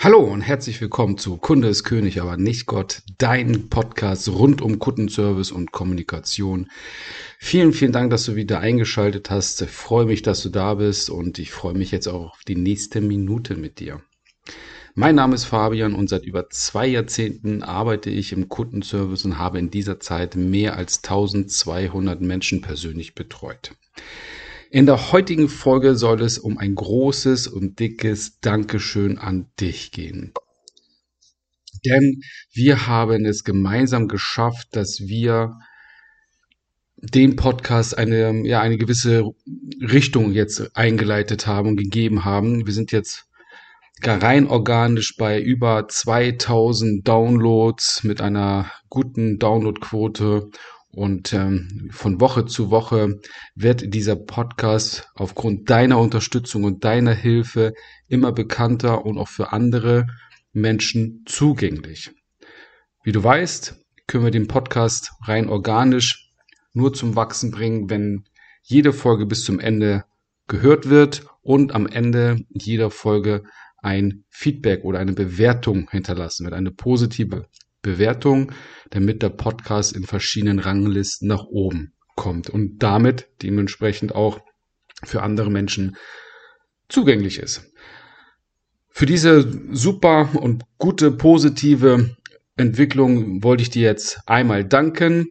Hallo und herzlich willkommen zu Kunde ist König, aber nicht Gott, dein Podcast rund um Kundenservice und Kommunikation. Vielen, vielen Dank, dass du wieder eingeschaltet hast. Ich freue mich, dass du da bist und ich freue mich jetzt auch auf die nächste Minute mit dir. Mein Name ist Fabian und seit über zwei Jahrzehnten arbeite ich im Kundenservice und habe in dieser Zeit mehr als 1200 Menschen persönlich betreut. In der heutigen Folge soll es um ein großes und dickes Dankeschön an dich gehen. Denn wir haben es gemeinsam geschafft, dass wir den Podcast eine, ja, eine gewisse Richtung jetzt eingeleitet haben und gegeben haben. Wir sind jetzt rein organisch bei über 2000 Downloads mit einer guten Downloadquote und ähm, von Woche zu Woche wird dieser Podcast aufgrund deiner Unterstützung und deiner Hilfe immer bekannter und auch für andere Menschen zugänglich. Wie du weißt, können wir den Podcast rein organisch nur zum Wachsen bringen, wenn jede Folge bis zum Ende gehört wird und am Ende jeder Folge ein Feedback oder eine Bewertung hinterlassen wird, eine positive Bewertung, damit der Podcast in verschiedenen Ranglisten nach oben kommt und damit dementsprechend auch für andere Menschen zugänglich ist. Für diese super und gute positive Entwicklung wollte ich dir jetzt einmal danken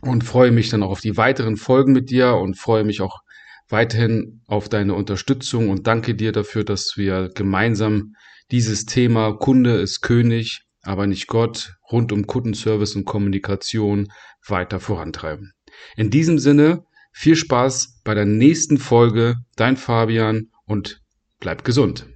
und freue mich dann auch auf die weiteren Folgen mit dir und freue mich auch weiterhin auf deine Unterstützung und danke dir dafür, dass wir gemeinsam dieses Thema Kunde ist König aber nicht Gott, rund um Kundenservice und Kommunikation weiter vorantreiben. In diesem Sinne, viel Spaß bei der nächsten Folge, dein Fabian und bleib gesund.